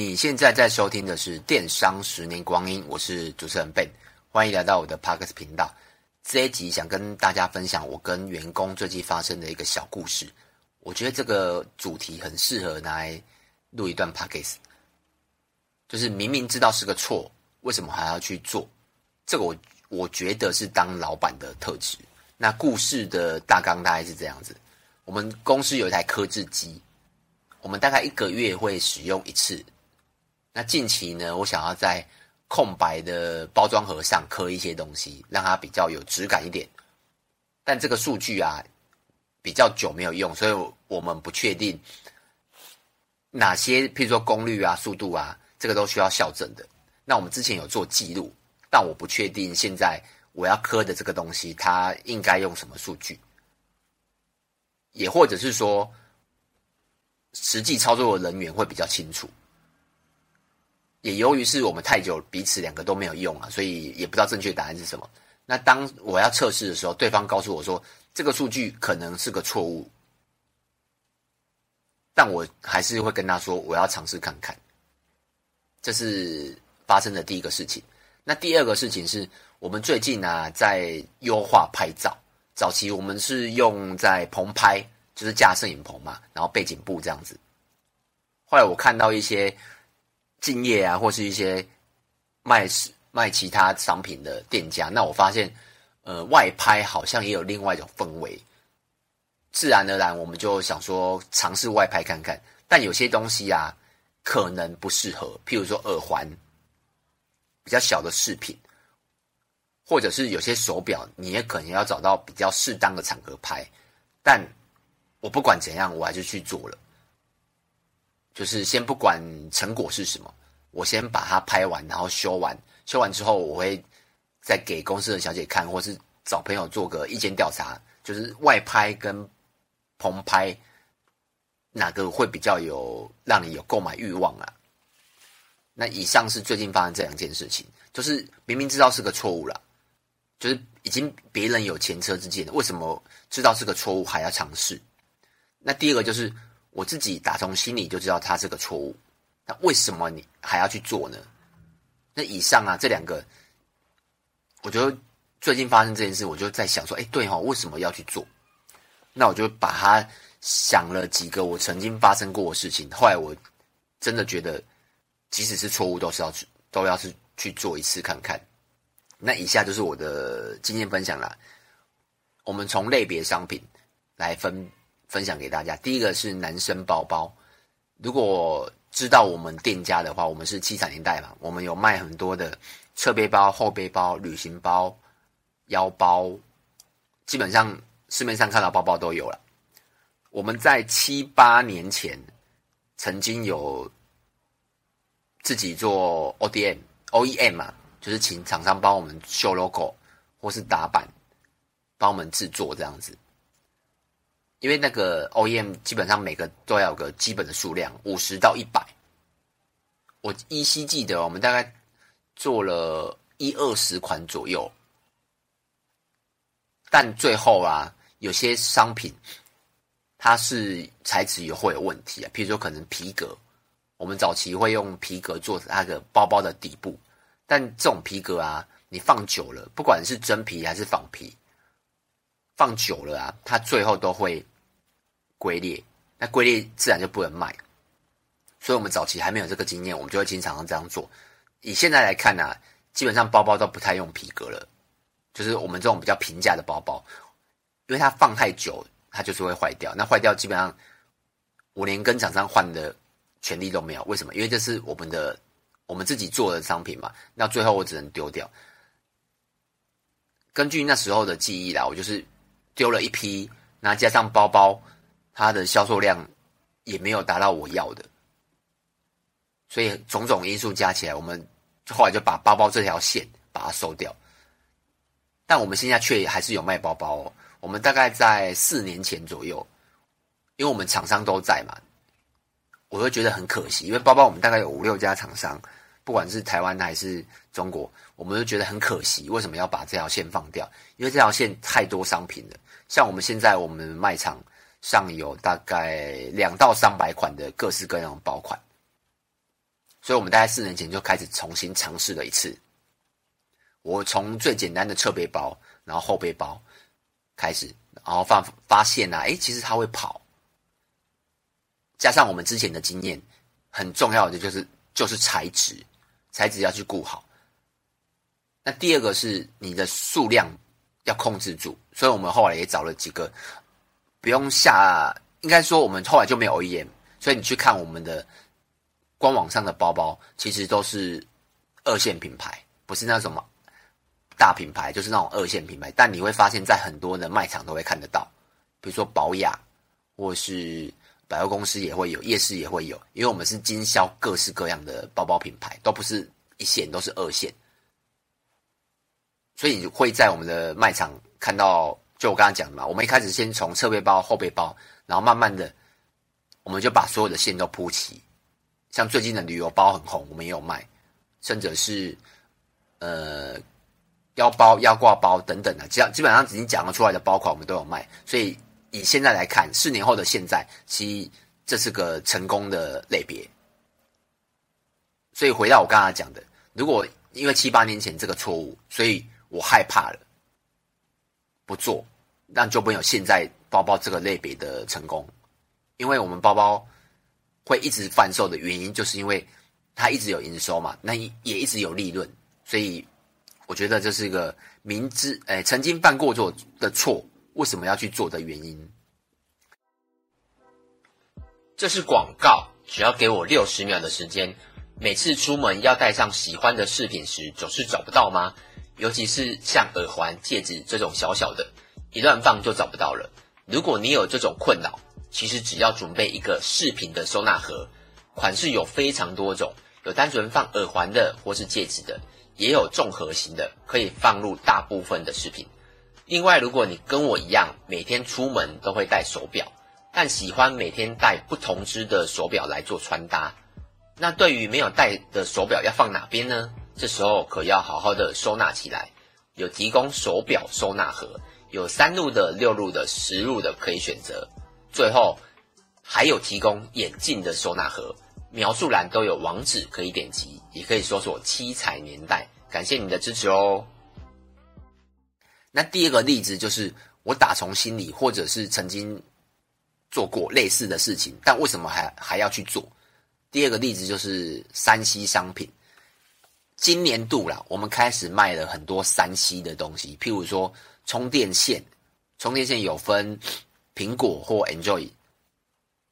你现在在收听的是《电商十年光阴》，我是主持人 Ben，欢迎来到我的 Podcast 频道。这一集想跟大家分享我跟员工最近发生的一个小故事。我觉得这个主题很适合拿来录一段 Podcast，就是明明知道是个错，为什么还要去做？这个我我觉得是当老板的特质。那故事的大纲大概是这样子：我们公司有一台刻制机，我们大概一个月会使用一次。那近期呢，我想要在空白的包装盒上刻一些东西，让它比较有质感一点。但这个数据啊，比较久没有用，所以我们不确定哪些，譬如说功率啊、速度啊，这个都需要校正的。那我们之前有做记录，但我不确定现在我要刻的这个东西，它应该用什么数据，也或者是说，实际操作的人员会比较清楚。也由于是我们太久彼此两个都没有用啊，所以也不知道正确答案是什么。那当我要测试的时候，对方告诉我说这个数据可能是个错误，但我还是会跟他说我要尝试看看。这是发生的第一个事情。那第二个事情是我们最近啊在优化拍照。早期我们是用在棚拍，就是架摄影棚嘛，然后背景布这样子。后来我看到一些。敬业啊，或是一些卖卖其他商品的店家，那我发现，呃，外拍好像也有另外一种氛围。自然而然，我们就想说尝试外拍看看。但有些东西啊，可能不适合，譬如说耳环，比较小的饰品，或者是有些手表，你也可能要找到比较适当的场合拍。但我不管怎样，我还是去做了。就是先不管成果是什么，我先把它拍完，然后修完。修完之后，我会再给公司的小姐看，或是找朋友做个意见调查，就是外拍跟棚拍哪个会比较有让你有购买欲望啊？那以上是最近发生这两件事情，就是明明知道是个错误了，就是已经别人有前车之鉴，为什么知道是个错误还要尝试？那第二个就是。我自己打从心里就知道它是个错误，那为什么你还要去做呢？那以上啊这两个，我觉得最近发生这件事，我就在想说，哎，对哈，为什么要去做？那我就把它想了几个我曾经发生过的事情，后来我真的觉得，即使是错误，都是要去都要是去做一次看看。那以下就是我的经验分享啦。我们从类别商品来分。分享给大家。第一个是男生包包，如果知道我们店家的话，我们是七彩年代嘛，我们有卖很多的侧背包、后背包、旅行包、腰包，基本上市面上看到包包都有了。我们在七八年前曾经有自己做 ODM、OEM 嘛，就是请厂商帮我们绣 logo 或是打版，帮我们制作这样子。因为那个 OEM 基本上每个都要有个基本的数量，五十到一百。我依稀记得，我们大概做了一二十款左右，但最后啊，有些商品它是材质也会有问题啊，譬如说可能皮革，我们早期会用皮革做那个包包的底部，但这种皮革啊，你放久了，不管是真皮还是仿皮。放久了啊，它最后都会龟裂，那龟裂自然就不能卖。所以，我们早期还没有这个经验，我们就会经常这样做。以现在来看呢、啊，基本上包包都不太用皮革了，就是我们这种比较平价的包包，因为它放太久，它就是会坏掉。那坏掉基本上我连跟厂商换的权利都没有。为什么？因为这是我们的我们自己做的商品嘛。那最后我只能丢掉。根据那时候的记忆啦，我就是。丢了一批，那加上包包，它的销售量也没有达到我要的，所以种种因素加起来，我们后来就把包包这条线把它收掉。但我们现在却还是有卖包包哦。我们大概在四年前左右，因为我们厂商都在嘛，我会觉得很可惜，因为包包我们大概有五六家厂商。不管是台湾还是中国，我们都觉得很可惜。为什么要把这条线放掉？因为这条线太多商品了。像我们现在，我们卖场上有大概两到三百款的各式各样的包款。所以我们大概四年前就开始重新尝试了一次。我从最简单的侧背包，然后后背包开始，然后发发现啊，诶，其实它会跑。加上我们之前的经验，很重要的就是就是材质，材质要去顾好。那第二个是你的数量要控制住，所以我们后来也找了几个不用下，应该说我们后来就没有 OEM，所以你去看我们的官网上的包包，其实都是二线品牌，不是那种嘛大品牌，就是那种二线品牌。但你会发现在很多的卖场都会看得到，比如说宝雅或是。百货公司也会有，夜市也会有，因为我们是经销各式各样的包包品牌，都不是一线，都是二线，所以你会在我们的卖场看到，就我刚刚讲的嘛，我们一开始先从侧背包、后背包，然后慢慢的，我们就把所有的线都铺齐，像最近的旅游包很红，我们也有卖，甚至是呃腰包、腰挂包等等的，只要基本上已经讲了出来的包款，我们都有卖，所以。以现在来看，四年后的现在，其实这是个成功的类别。所以回到我刚刚讲的，如果因为七八年前这个错误，所以我害怕了，不做，那就没有现在包包这个类别的成功。因为我们包包会一直贩售的原因，就是因为它一直有营收嘛，那也一直有利润。所以我觉得这是一个明知，哎，曾经犯过错的错。为什么要去做的原因？这是广告，只要给我六十秒的时间。每次出门要带上喜欢的饰品时，总是找不到吗？尤其是像耳环、戒指这种小小的，一乱放就找不到了。如果你有这种困扰，其实只要准备一个饰品的收纳盒，款式有非常多种，有单纯放耳环的或是戒指的，也有综合型的，可以放入大部分的饰品。另外，如果你跟我一样，每天出门都会戴手表，但喜欢每天戴不同支的手表来做穿搭，那对于没有戴的手表要放哪边呢？这时候可要好好的收纳起来。有提供手表收纳盒，有三路的、六路的、十路的可以选择。最后还有提供眼镜的收纳盒，描述栏都有网址可以点击，也可以搜索七彩年代。感谢你的支持哦。那第二个例子就是我打从心里，或者是曾经做过类似的事情，但为什么还还要去做？第二个例子就是 3C 商品。今年度啦，我们开始卖了很多三 C 的东西，譬如说充电线，充电线有分苹果或 Android，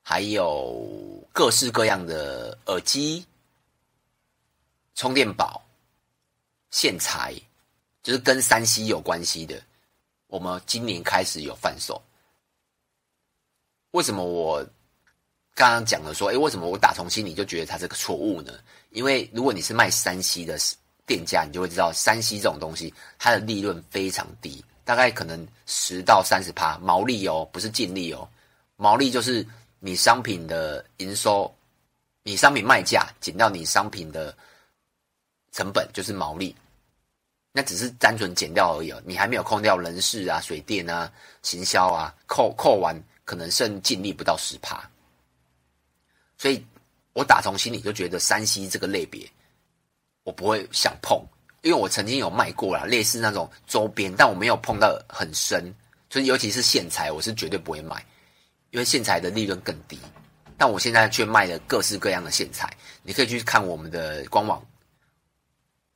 还有各式各样的耳机、充电宝、线材。就是跟三 C 有关系的，我们今年开始有贩售。为什么我刚刚讲了说，诶，为什么我打从心里就觉得它这个错误呢？因为如果你是卖山西的店家，你就会知道山西这种东西，它的利润非常低，大概可能十到三十趴毛利哦，不是净利哦。毛利就是你商品的营收，你商品卖价减掉你商品的成本，就是毛利。那只是单纯减掉而已，你还没有扣掉人事啊、水电啊、行销啊，扣扣完可能剩净利不到十趴。所以我打从心里就觉得山西这个类别，我不会想碰，因为我曾经有卖过啦，类似那种周边，但我没有碰到很深，所以尤其是线材，我是绝对不会卖，因为线材的利润更低。但我现在却卖了各式各样的线材，你可以去看我们的官网，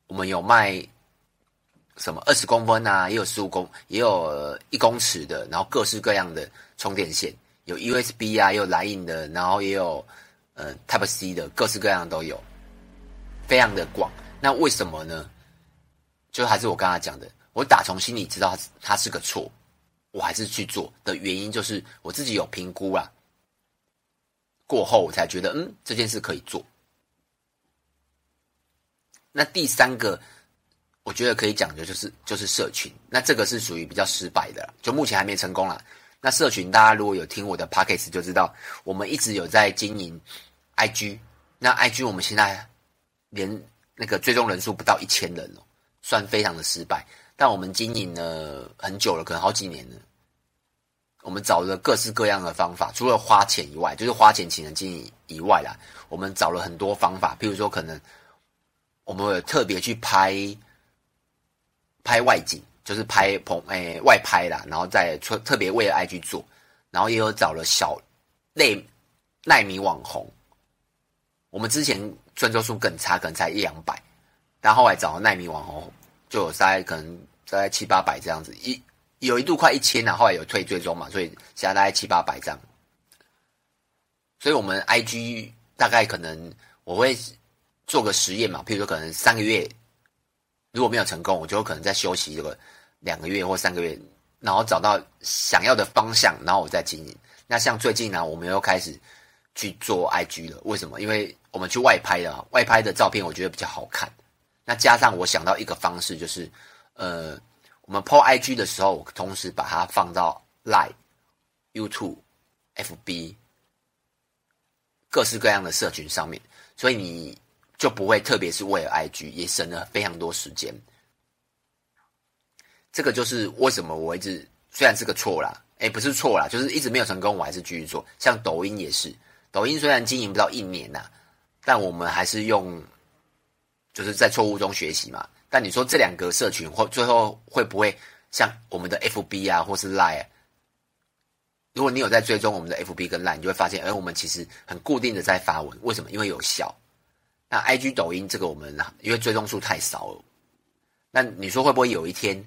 我们有卖。什么二十公分啊，也有十五公，也有一公尺的，然后各式各样的充电线，有 USB 啊，也有 Line 的，然后也有呃 Type C 的，各式各样都有，非常的广。那为什么呢？就还是我刚才讲的，我打从心里知道它它是个错，我还是去做的原因就是我自己有评估啦，过后我才觉得嗯这件事可以做。那第三个。我觉得可以讲的就是就是社群，那这个是属于比较失败的，就目前还没成功啦。那社群大家如果有听我的 podcast 就知道，我们一直有在经营 IG，那 IG 我们现在连那个最终人数不到一千人哦，算非常的失败。但我们经营了很久了，可能好几年了，我们找了各式各样的方法，除了花钱以外，就是花钱请人经营以外啦，我们找了很多方法，譬如说可能我们有特别去拍拍外景，就是拍棚诶、外拍啦，然后再特特别为了 IG 做，然后也有找了小类奈米网红，我们之前专注数更差，可能才一两百，但后来找了奈米网红，就有大概可能大概七八百这样子一。有一度快一千了，后来有退追踪嘛，所以现在大概七八百这样。所以我们 IG 大概可能我会做个实验嘛，譬如说可能三个月如果没有成功，我就可能再休息这个两个月或三个月，然后找到想要的方向，然后我再经营。那像最近呢，我们又开始去做 IG 了。为什么？因为我们去外拍的，外拍的照片我觉得比较好看。那加上我想到一个方式，就是呃。我们 po IG 的时候，同时把它放到 Line、YouTube、FB 各式各样的社群上面，所以你就不会特别是为了 IG，也省了非常多时间。这个就是为什么我一直虽然是个错啦，诶，不是错啦，就是一直没有成功，我还是继续做。像抖音也是，抖音虽然经营不到一年呐，但我们还是用，就是在错误中学习嘛。但你说这两个社群或最后会不会像我们的 FB 啊，或是 Line？如果你有在追踪我们的 FB 跟 Line，你就会发现，哎，我们其实很固定的在发文。为什么？因为有效。那 IG、抖音这个我们因为追踪数太少了。那你说会不会有一天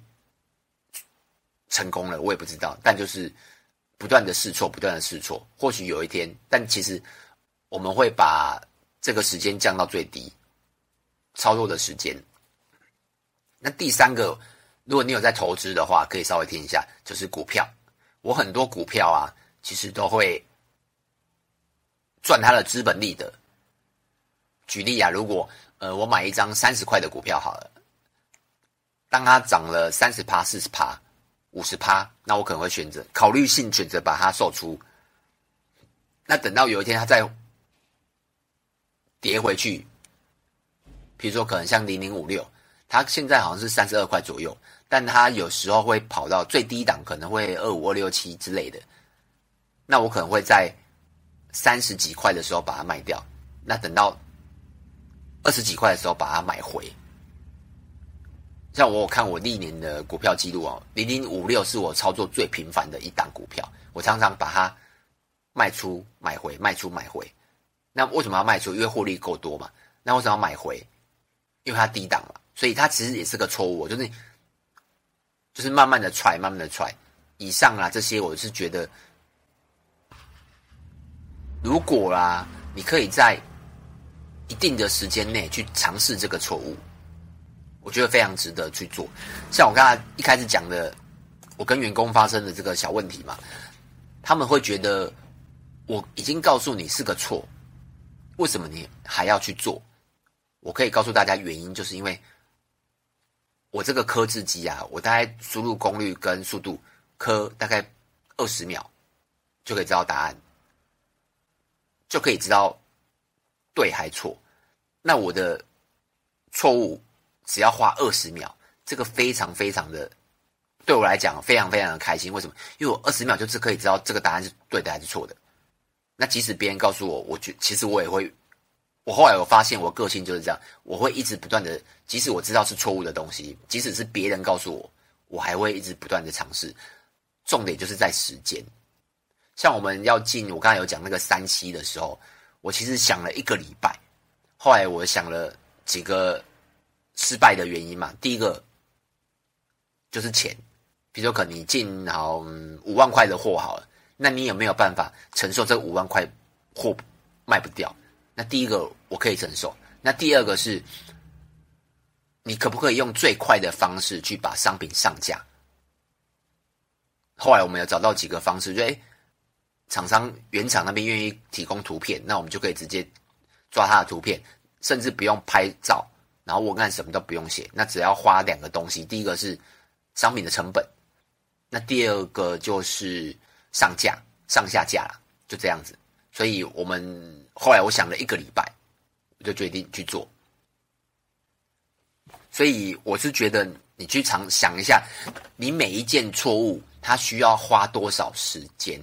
成功了？我也不知道。但就是不断的试错，不断的试错。或许有一天，但其实我们会把这个时间降到最低，操作的时间。那第三个，如果你有在投资的话，可以稍微听一下，就是股票。我很多股票啊，其实都会赚它的资本利得。举例啊，如果呃我买一张三十块的股票好了，当它涨了三十趴、四十趴、五十趴，那我可能会选择考虑性选择把它售出。那等到有一天它再跌回去，比如说可能像零零五六。它现在好像是三十二块左右，但它有时候会跑到最低档，可能会二五二六七之类的。那我可能会在三十几块的时候把它卖掉，那等到二十几块的时候把它买回。像我有看我历年的股票记录哦，零零五六是我操作最频繁的一档股票，我常常把它卖出买回，卖出买回。那为什么要卖出？因为获利够多嘛。那为什么要买回？因为它低档嘛。所以它其实也是个错误，就是就是慢慢的踹，慢慢的踹。以上啊这些，我是觉得，如果啦，你可以在一定的时间内去尝试这个错误，我觉得非常值得去做。像我刚才一开始讲的，我跟员工发生的这个小问题嘛，他们会觉得我已经告诉你是个错，为什么你还要去做？我可以告诉大家原因，就是因为。我这个刻字机啊，我大概输入功率跟速度，刻大概二十秒就可以知道答案，就可以知道对还错。那我的错误只要花二十秒，这个非常非常的对我来讲非常非常的开心。为什么？因为我二十秒就是可以知道这个答案是对的还是错的。那即使别人告诉我，我觉其实我也会。我后来有发现，我个性就是这样，我会一直不断的，即使我知道是错误的东西，即使是别人告诉我，我还会一直不断的尝试。重点就是在时间。像我们要进，我刚才有讲那个三期的时候，我其实想了一个礼拜。后来我想了几个失败的原因嘛，第一个就是钱，比如说可能你进好五万块的货好了，那你有没有办法承受这五万块货卖不掉？那第一个我可以承受，那第二个是，你可不可以用最快的方式去把商品上架？后来我们有找到几个方式，就诶，厂商原厂那边愿意提供图片，那我们就可以直接抓他的图片，甚至不用拍照，然后文案什么都不用写，那只要花两个东西，第一个是商品的成本，那第二个就是上架上下架了，就这样子。所以我们后来我想了一个礼拜，我就决定去做。所以我是觉得你去尝想一下，你每一件错误，它需要花多少时间？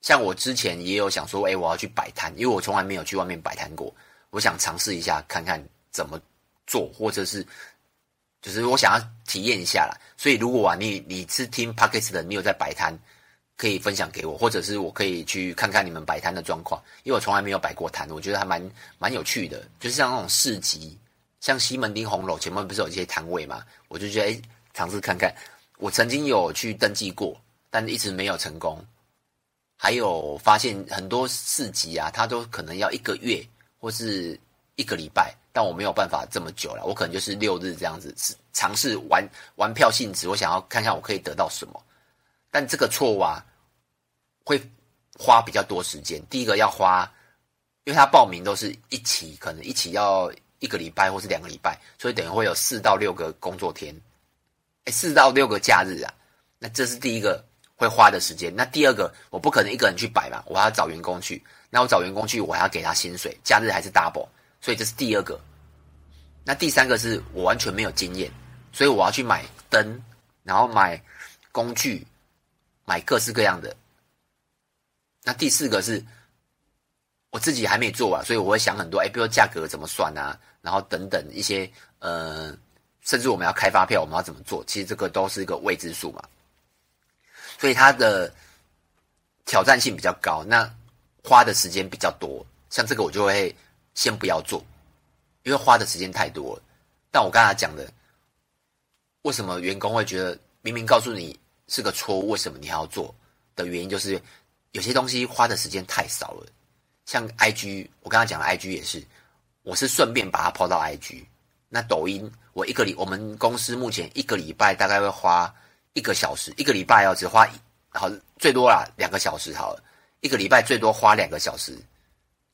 像我之前也有想说，哎，我要去摆摊，因为我从来没有去外面摆摊过，我想尝试一下，看看怎么做，或者是，就是我想要体验一下啦。所以如果啊，你你是听 p o c k e t 的，你有在摆摊，可以分享给我，或者是我可以去看看你们摆摊的状况，因为我从来没有摆过摊，我觉得还蛮蛮有趣的，就是像那种市集。像西门町红楼前面不是有一些摊位嘛？我就觉得诶，尝试看看。我曾经有去登记过，但一直没有成功。还有发现很多市集啊，它都可能要一个月或是一个礼拜，但我没有办法这么久了。我可能就是六日这样子，是尝试玩玩票性质，我想要看看我可以得到什么。但这个错误啊，会花比较多时间。第一个要花，因为他报名都是一起，可能一起要。一个礼拜或是两个礼拜，所以等于会有四到六个工作天，哎，四到六个假日啊。那这是第一个会花的时间。那第二个，我不可能一个人去摆嘛，我还要找员工去。那我找员工去，我还要给他薪水，假日还是 double，所以这是第二个。那第三个是我完全没有经验，所以我要去买灯，然后买工具，买各式各样的。那第四个是。我自己还没做啊，所以我会想很多，哎，比如价格怎么算啊，然后等等一些，呃，甚至我们要开发票，我们要怎么做？其实这个都是一个未知数嘛，所以它的挑战性比较高，那花的时间比较多。像这个我就会先不要做，因为花的时间太多了。但我刚才讲的，为什么员工会觉得明明告诉你是个错误，为什么你还要做的原因，就是有些东西花的时间太少了。像 IG，我刚才讲的 IG 也是，我是顺便把它抛到 IG。那抖音，我一个礼，我们公司目前一个礼拜大概会花一个小时，一个礼拜要只花好最多啦两个小时好了，一个礼拜最多花两个小时，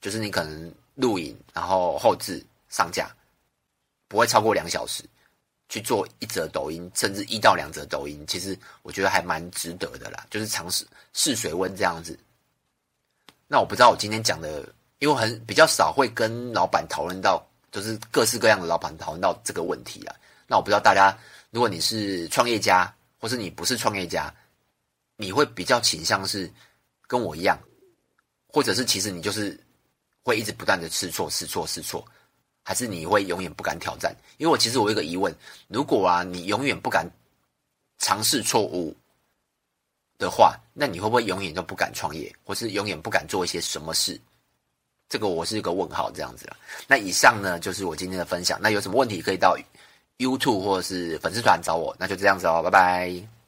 就是你可能录影，然后后置上架，不会超过两小时去做一则抖音，甚至一到两则抖音，其实我觉得还蛮值得的啦，就是尝试试水温这样子。那我不知道我今天讲的，因为很比较少会跟老板讨论到，就是各式各样的老板讨论到这个问题啦。那我不知道大家，如果你是创业家，或是你不是创业家，你会比较倾向是跟我一样，或者是其实你就是会一直不断的试错、试错、试错，还是你会永远不敢挑战？因为我其实我有一个疑问：如果啊，你永远不敢尝试错误。的话，那你会不会永远都不敢创业，或是永远不敢做一些什么事？这个我是一个问号，这样子了。那以上呢，就是我今天的分享。那有什么问题可以到 YouTube 或者是粉丝团找我。那就这样子哦，拜拜。